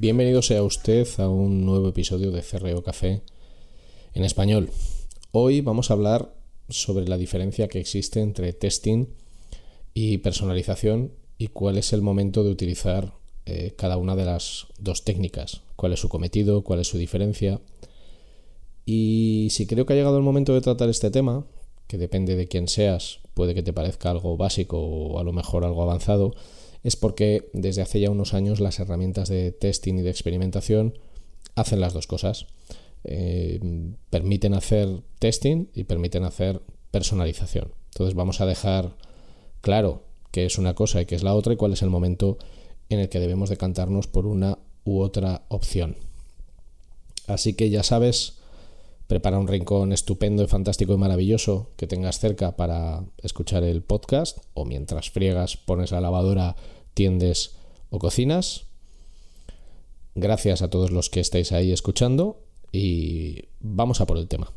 Bienvenido sea usted a un nuevo episodio de CRO Café en español. Hoy vamos a hablar sobre la diferencia que existe entre testing y personalización y cuál es el momento de utilizar eh, cada una de las dos técnicas, cuál es su cometido, cuál es su diferencia. Y si creo que ha llegado el momento de tratar este tema, que depende de quién seas, puede que te parezca algo básico o a lo mejor algo avanzado, es porque desde hace ya unos años las herramientas de testing y de experimentación hacen las dos cosas. Eh, permiten hacer testing y permiten hacer personalización. Entonces vamos a dejar claro qué es una cosa y qué es la otra y cuál es el momento en el que debemos decantarnos por una u otra opción. Así que ya sabes, prepara un rincón estupendo y fantástico y maravilloso que tengas cerca para escuchar el podcast o mientras friegas, pones la lavadora, tiendes o cocinas. Gracias a todos los que estáis ahí escuchando y vamos a por el tema.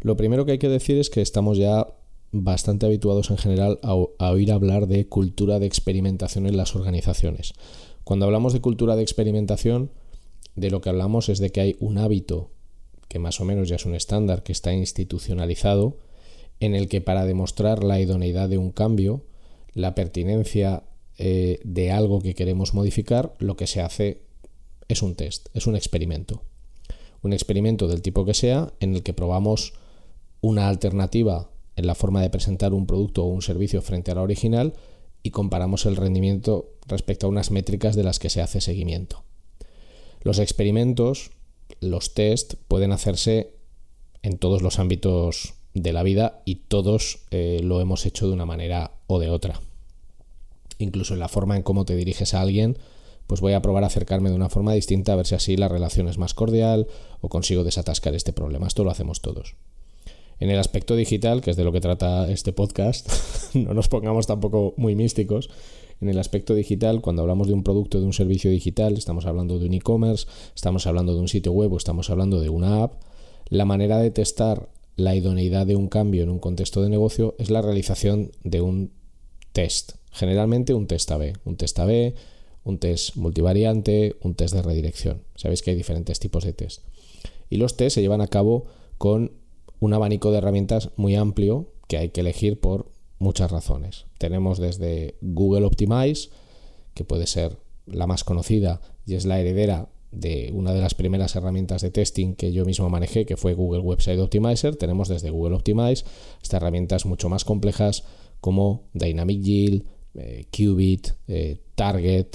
Lo primero que hay que decir es que estamos ya bastante habituados en general a, oír hablar de cultura de experimentación en las organizaciones. Cuando hablamos de cultura de experimentación, de lo que hablamos es de que hay un hábito, que más o menos ya es un estándar, que está institucionalizado, en el que para demostrar la idoneidad de un cambio, la pertinencia eh, de algo que queremos modificar, lo que se hace es un test, es un experimento. Un experimento del tipo que sea en el que probamos una alternativa en la forma de presentar un producto o un servicio frente a la original y comparamos el rendimiento respecto a unas métricas de las que se hace seguimiento. Los experimentos, los test, pueden hacerse en todos los ámbitos de la vida y todos eh, lo hemos hecho de una manera o de otra. Incluso en la forma en cómo te diriges a alguien, pues voy a probar a acercarme de una forma distinta a ver si así la relación es más cordial o consigo desatascar este problema. Esto lo hacemos todos. En el aspecto digital, que es de lo que trata este podcast, no nos pongamos tampoco muy místicos. En el aspecto digital, cuando hablamos de un producto, de un servicio digital, estamos hablando de un e-commerce, estamos hablando de un sitio web o estamos hablando de una app, la manera de testar la idoneidad de un cambio en un contexto de negocio es la realización de un test. Generalmente un test A-B. Un test A-B un test multivariante, un test de redirección. Sabéis que hay diferentes tipos de test. Y los test se llevan a cabo con un abanico de herramientas muy amplio que hay que elegir por muchas razones. Tenemos desde Google Optimize, que puede ser la más conocida y es la heredera de una de las primeras herramientas de testing que yo mismo manejé, que fue Google Website Optimizer. Tenemos desde Google Optimize hasta herramientas mucho más complejas como Dynamic Yield, eh, Qubit, eh, Target,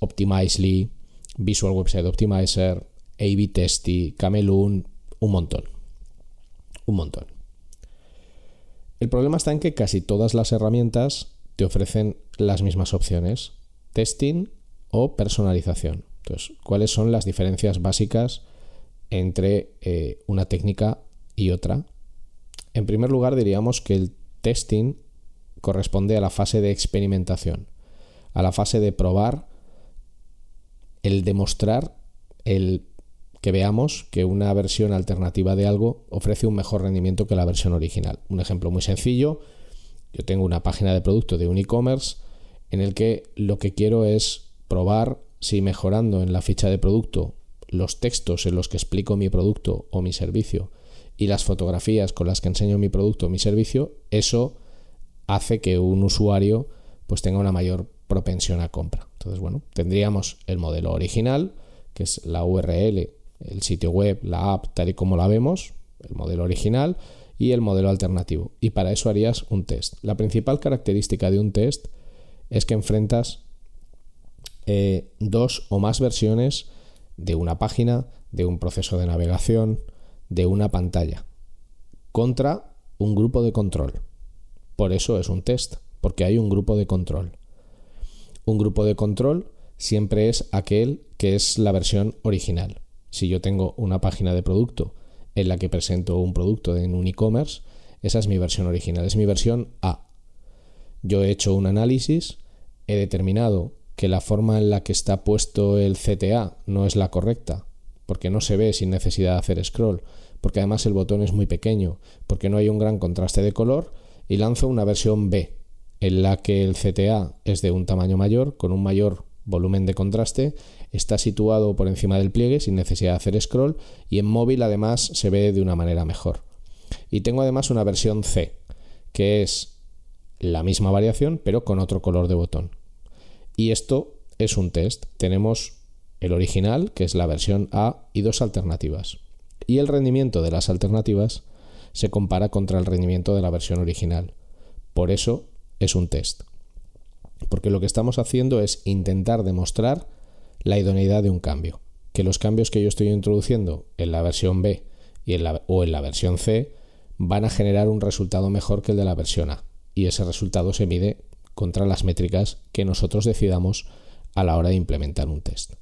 Optimizely, Visual Website Optimizer, A-B Testy, Camelun, un montón. Un montón. El problema está en que casi todas las herramientas te ofrecen las mismas opciones, testing o personalización. Entonces, ¿cuáles son las diferencias básicas entre eh, una técnica y otra? En primer lugar, diríamos que el testing corresponde a la fase de experimentación, a la fase de probar, el demostrar, el que veamos que una versión alternativa de algo ofrece un mejor rendimiento que la versión original. Un ejemplo muy sencillo, yo tengo una página de producto de un e-commerce en el que lo que quiero es probar si mejorando en la ficha de producto los textos en los que explico mi producto o mi servicio y las fotografías con las que enseño mi producto o mi servicio, eso hace que un usuario pues tenga una mayor propensión a compra. Entonces, bueno, tendríamos el modelo original, que es la URL, el sitio web, la app, tal y como la vemos, el modelo original, y el modelo alternativo. Y para eso harías un test. La principal característica de un test es que enfrentas eh, dos o más versiones de una página, de un proceso de navegación, de una pantalla, contra un grupo de control. Por eso es un test, porque hay un grupo de control. Un grupo de control siempre es aquel que es la versión original. Si yo tengo una página de producto en la que presento un producto en un e-commerce, esa es mi versión original, es mi versión A. Yo he hecho un análisis, he determinado que la forma en la que está puesto el CTA no es la correcta, porque no se ve sin necesidad de hacer scroll, porque además el botón es muy pequeño, porque no hay un gran contraste de color, y lanzo una versión B, en la que el CTA es de un tamaño mayor, con un mayor volumen de contraste, está situado por encima del pliegue sin necesidad de hacer scroll y en móvil además se ve de una manera mejor. Y tengo además una versión C, que es la misma variación pero con otro color de botón. Y esto es un test. Tenemos el original, que es la versión A, y dos alternativas. Y el rendimiento de las alternativas se compara contra el rendimiento de la versión original. Por eso es un test. Porque lo que estamos haciendo es intentar demostrar la idoneidad de un cambio. Que los cambios que yo estoy introduciendo en la versión B y en la, o en la versión C van a generar un resultado mejor que el de la versión A. Y ese resultado se mide contra las métricas que nosotros decidamos a la hora de implementar un test.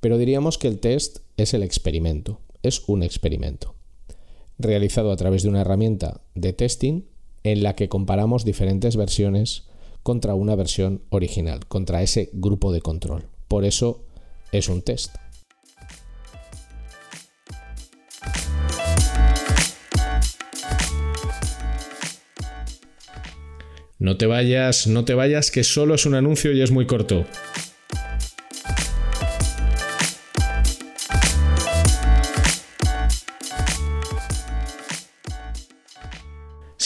Pero diríamos que el test es el experimento, es un experimento, realizado a través de una herramienta de testing en la que comparamos diferentes versiones contra una versión original, contra ese grupo de control. Por eso es un test. No te vayas, no te vayas, que solo es un anuncio y es muy corto.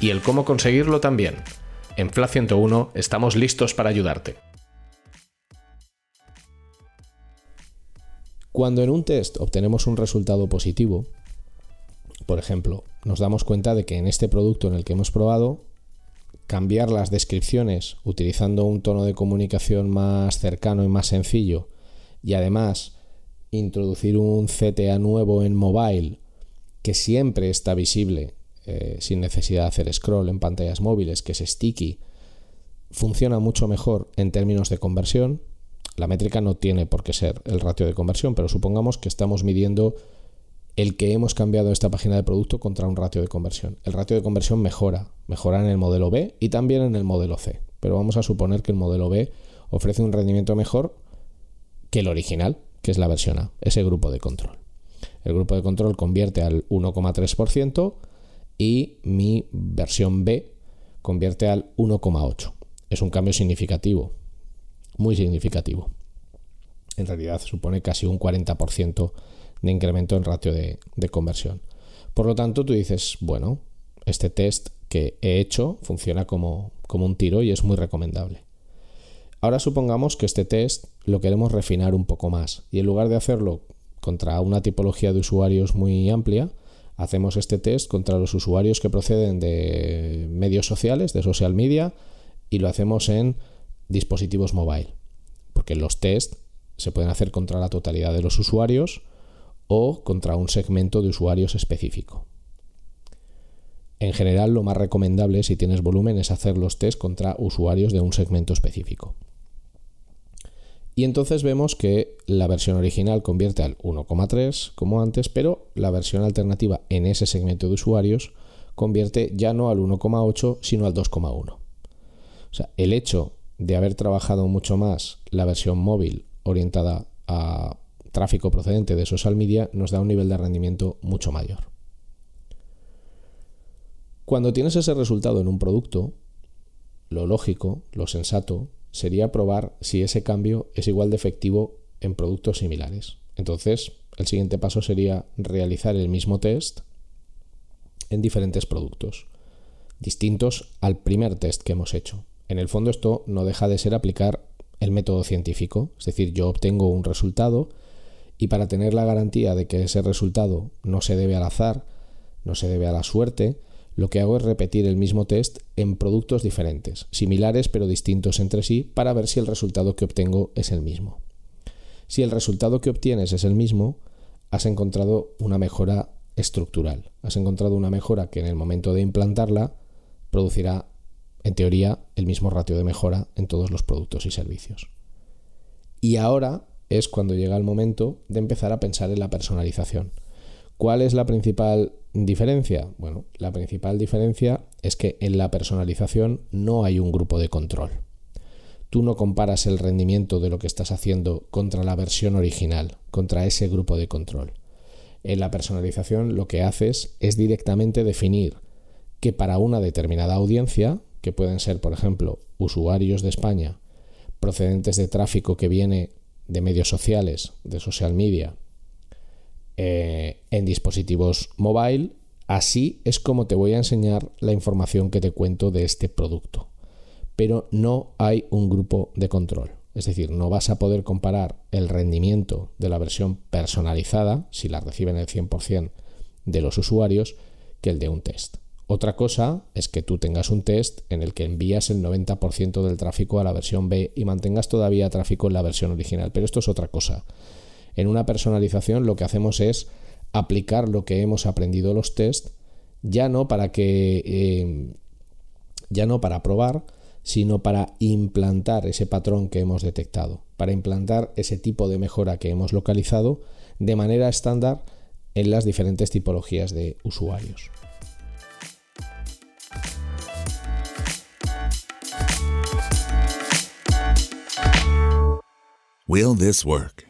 y el cómo conseguirlo también. En FLA 101 estamos listos para ayudarte. Cuando en un test obtenemos un resultado positivo, por ejemplo, nos damos cuenta de que en este producto en el que hemos probado, cambiar las descripciones utilizando un tono de comunicación más cercano y más sencillo, y además introducir un CTA nuevo en mobile que siempre está visible eh, sin necesidad de hacer scroll en pantallas móviles, que es sticky, funciona mucho mejor en términos de conversión. La métrica no tiene por qué ser el ratio de conversión, pero supongamos que estamos midiendo el que hemos cambiado esta página de producto contra un ratio de conversión. El ratio de conversión mejora, mejora en el modelo B y también en el modelo C, pero vamos a suponer que el modelo B ofrece un rendimiento mejor que el original, que es la versión A, ese grupo de control. El grupo de control convierte al 1,3%, y mi versión B convierte al 1,8. Es un cambio significativo, muy significativo. en realidad supone casi un 40% de incremento en ratio de, conversión. Por lo tanto, tú dices, bueno, este test que he hecho funciona como, como un tiro y es muy recomendable. Ahora supongamos que este test lo queremos refinar un poco más y en lugar de hacerlo contra una tipología de usuarios muy amplia, hacemos este test contra los usuarios que proceden de medios sociales, de social media, y lo hacemos en dispositivos mobile. Porque los test se pueden hacer contra la totalidad de los usuarios o contra un segmento de usuarios específico. En general, lo más recomendable si tienes volumen es hacer los test contra usuarios de un segmento específico. Y entonces vemos que la versión original convierte al 1,3 como antes, pero la versión alternativa en ese segmento de usuarios convierte ya no al 1,8 sino al 2,1. O sea, el hecho de haber trabajado mucho más la versión móvil orientada a tráfico procedente de social media nos da un nivel de rendimiento mucho mayor. Cuando tienes ese resultado en un producto, lo lógico, lo sensato, sería probar si ese cambio es igual de efectivo en productos similares. Entonces, el siguiente paso sería realizar el mismo test en diferentes productos, distintos al primer test que hemos hecho. En el fondo esto no deja de ser aplicar el método científico, es decir, yo obtengo un resultado y para tener la garantía de que ese resultado no se debe al azar, no se debe a la suerte, lo que hago es repetir el mismo test en productos diferentes, similares pero distintos entre sí, para ver si el resultado que obtengo es el mismo. Si el resultado que obtienes es el mismo, has encontrado una mejora estructural. Has encontrado una mejora que en el momento de implantarla producirá, en teoría, el mismo ratio de mejora en todos los productos y servicios. Y ahora es cuando llega el momento de empezar a pensar en la personalización. ¿Cuál es la principal diferencia? Bueno, la principal diferencia es que en la personalización no hay un grupo de control. Tú no comparas el rendimiento de lo que estás haciendo contra la versión original, contra ese grupo de control. En la personalización lo que haces es directamente definir que para una determinada audiencia, que pueden ser, por ejemplo, usuarios de España, procedentes de tráfico que viene de medios sociales, de social media, eh, en dispositivos mobile. Así es como te voy a enseñar la información que te cuento de este producto. Pero no hay un grupo de control. Es decir, no vas a poder comparar el rendimiento de la versión personalizada, si la reciben el 100% de los usuarios, que el de un test. Otra cosa es que tú tengas un test en el que envías el 90% del tráfico a la versión B y mantengas todavía tráfico en la versión original, pero esto es otra cosa. En una personalización lo que hacemos es aplicar lo que hemos aprendido los test, ya no para que eh, ya no para probar, sino para implantar ese patrón que hemos detectado, para implantar ese tipo de mejora que hemos localizado de manera estándar en las diferentes tipologías de usuarios. Will this work?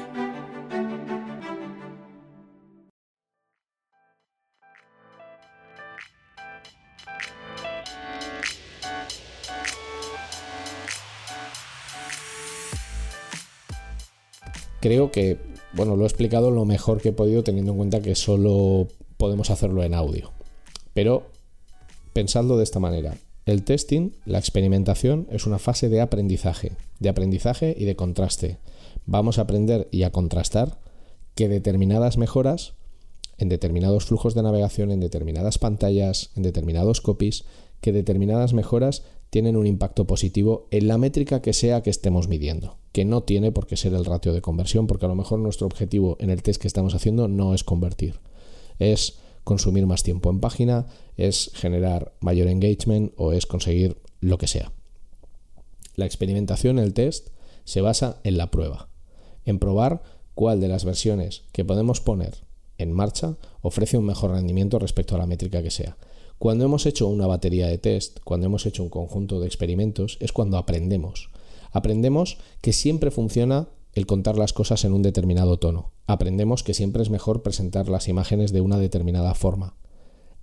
Creo que, bueno, lo he explicado lo mejor que he podido teniendo en cuenta que solo podemos hacerlo en audio. Pero pensadlo de esta manera. El testing, la experimentación, es una fase de aprendizaje, de aprendizaje y de contraste. Vamos a aprender y a contrastar que determinadas mejoras en determinados flujos de navegación, en determinadas pantallas, en determinados copies, que determinadas mejoras tienen un impacto positivo en la métrica que sea que estemos midiendo, que no tiene por qué ser el ratio de conversión, porque a lo mejor nuestro objetivo en el test que estamos haciendo no es convertir, es consumir más tiempo en página, es generar mayor engagement o es conseguir lo que sea. La experimentación, el test, se basa en la prueba, en probar cuál de las versiones que podemos poner en marcha ofrece un mejor rendimiento respecto a la métrica que sea Cuando hemos hecho una batería de test, cuando hemos hecho un conjunto de experimentos, es cuando aprendemos. Aprendemos que siempre funciona el contar las cosas en un determinado tono. Aprendemos que siempre es mejor presentar las imágenes de una determinada forma.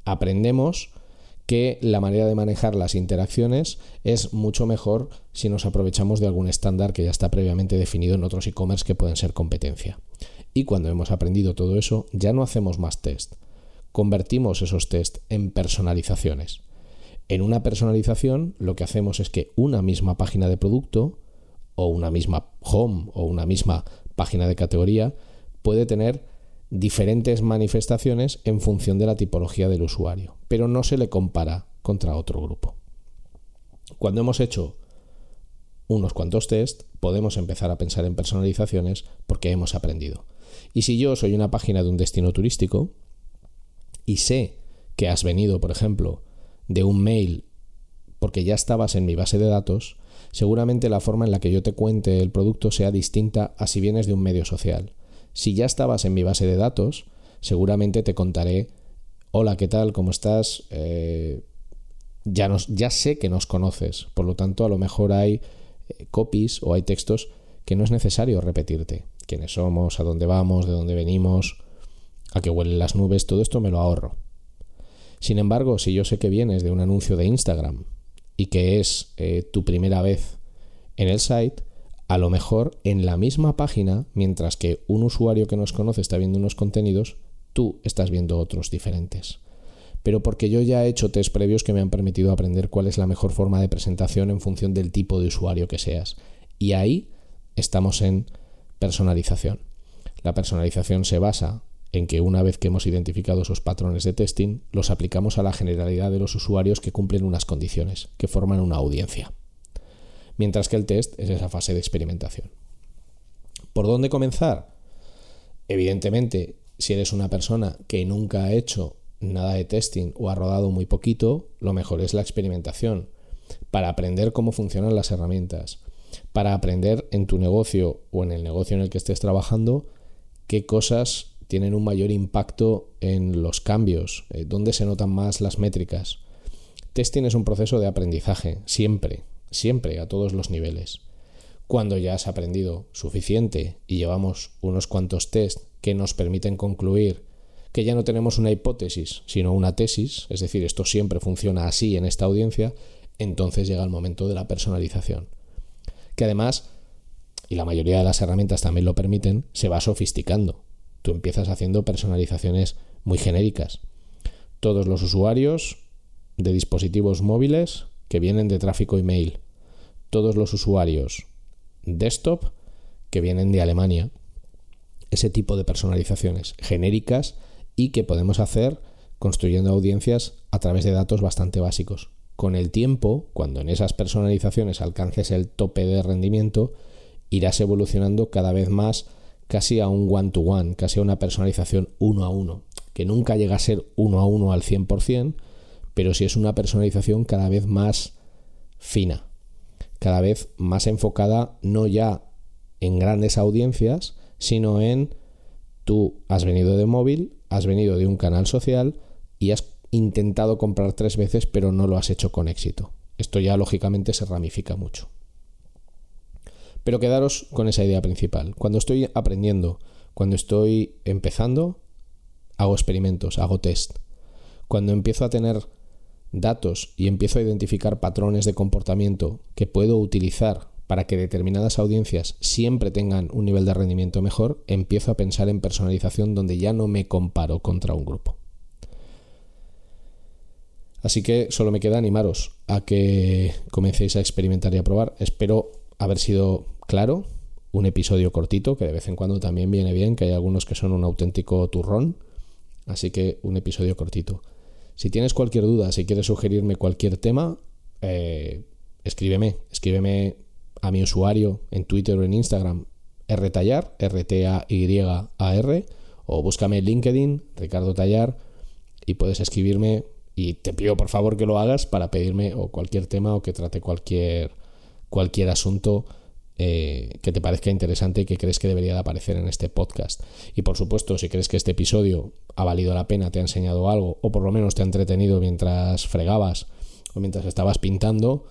Aprendemos que la manera de manejar las interacciones es mucho mejor si nos aprovechamos de algún estándar que ya está previamente definido en otros e-commerce que pueden ser competencia. Y cuando hemos aprendido todo eso, ya no hacemos más test. Convertimos esos test en personalizaciones. En una personalización lo que hacemos es que una misma página de producto o una misma home o una misma página de categoría puede tener diferentes manifestaciones en función de la tipología del usuario, pero no se le compara contra otro grupo. Cuando hemos hecho unos cuantos test, podemos empezar a pensar en personalizaciones porque hemos aprendido. Y si yo soy una página de un destino turístico y sé que has venido, por ejemplo, de un mail porque ya estabas en mi base de datos, seguramente la forma en la que yo te cuente el producto sea distinta a si vienes de un medio social. Si ya estabas en mi base de datos, seguramente te contaré, hola, ¿qué tal? ¿Cómo estás? Eh, ya, nos, ya sé que nos conoces, por lo tanto a lo mejor hay eh, copies o hay textos que no es necesario repetirte. Quiénes somos, a dónde vamos, de dónde venimos, a qué huelen las nubes, todo esto me lo ahorro. Sin embargo, si yo sé que vienes de un anuncio de Instagram y que es eh, tu primera vez en el site, a lo mejor en la misma página, mientras que un usuario que nos conoce está viendo unos contenidos, tú estás viendo otros diferentes. Pero porque yo ya he hecho test previos que me han permitido aprender cuál es la mejor forma de presentación en función del tipo de usuario que seas. Y ahí estamos en personalización. La personalización se basa en que una vez que hemos identificado esos patrones de testing, los aplicamos a la generalidad de los usuarios que cumplen unas condiciones, que forman una audiencia mientras que el test es esa fase de experimentación. ¿Por dónde comenzar? Evidentemente, si eres una persona que nunca ha hecho nada de testing o ha rodado muy poquito, lo mejor es la experimentación, para aprender cómo funcionan las herramientas, para aprender en tu negocio o en el negocio en el que estés trabajando qué cosas tienen un mayor impacto en los cambios, eh, dónde se notan más las métricas. Testing es un proceso de aprendizaje, siempre, siempre, a todos los niveles. Cuando ya has aprendido suficiente y llevamos unos cuantos test que nos permiten concluir que ya no tenemos una hipótesis, sino una tesis, es decir, esto siempre funciona así en esta audiencia, entonces llega el momento de la personalización. Que además, y la mayoría de las herramientas también lo permiten, se va sofisticando. Tú empiezas haciendo personalizaciones muy genéricas. Todos los usuarios de dispositivos móviles que vienen de tráfico email, todos los usuarios desktop que vienen de Alemania, ese tipo de personalizaciones genéricas y que podemos hacer construyendo audiencias a través de datos bastante básicos. Con el tiempo, cuando en esas personalizaciones alcances el tope de rendimiento, irás evolucionando cada vez más casi a un one-to-one, casi a una personalización uno a uno, que nunca llega a ser uno a uno al 100%, pero si es una personalización cada vez más fina, cada vez más enfocada no ya en grandes audiencias, sino en tú has venido de móvil, has venido de un canal social y has intentado comprar tres veces pero no lo has hecho con éxito. Esto ya lógicamente se ramifica mucho. Pero quedaros con esa idea principal. Cuando estoy aprendiendo, cuando estoy empezando, hago experimentos, hago test. Cuando empiezo a tener datos y empiezo a identificar patrones de comportamiento que puedo utilizar para que determinadas audiencias siempre tengan un nivel de rendimiento mejor, empiezo a pensar en personalización donde ya no me comparo contra un grupo. Así que solo me queda animaros a que comencéis a experimentar y a probar. Espero haber sido claro, un episodio cortito, que de vez en cuando también viene bien, que hay algunos que son un auténtico turrón. Así que un episodio cortito. Si tienes cualquier duda, si quieres sugerirme cualquier tema, eh, escríbeme, escríbeme a mi usuario en Twitter o en Instagram, R-T-A-Y-A-R, o búscame en LinkedIn, Ricardo Tallar, y puedes escribirme y te pido por favor que lo hagas para pedirme o cualquier tema o que trate cualquier, cualquier asunto eh, que te parezca interesante y que crees que debería de aparecer en este podcast. Y por supuesto, si crees que este episodio ha valido la pena, te ha enseñado algo, o por lo menos te ha entretenido mientras fregabas o mientras estabas pintando,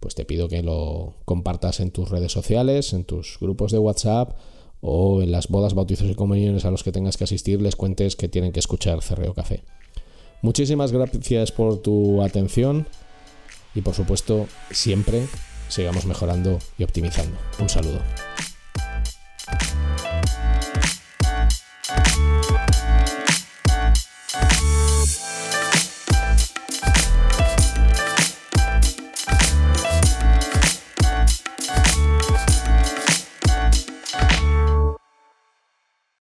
pues te pido que lo compartas en tus redes sociales, en tus grupos de WhatsApp o en las bodas, bautizos y comuniones a los que tengas que asistir, les cuentes que tienen que escuchar Cerreo Café. Muchísimas gracias por tu atención y por supuesto siempre sigamos mejorando y optimizando. Un saludo.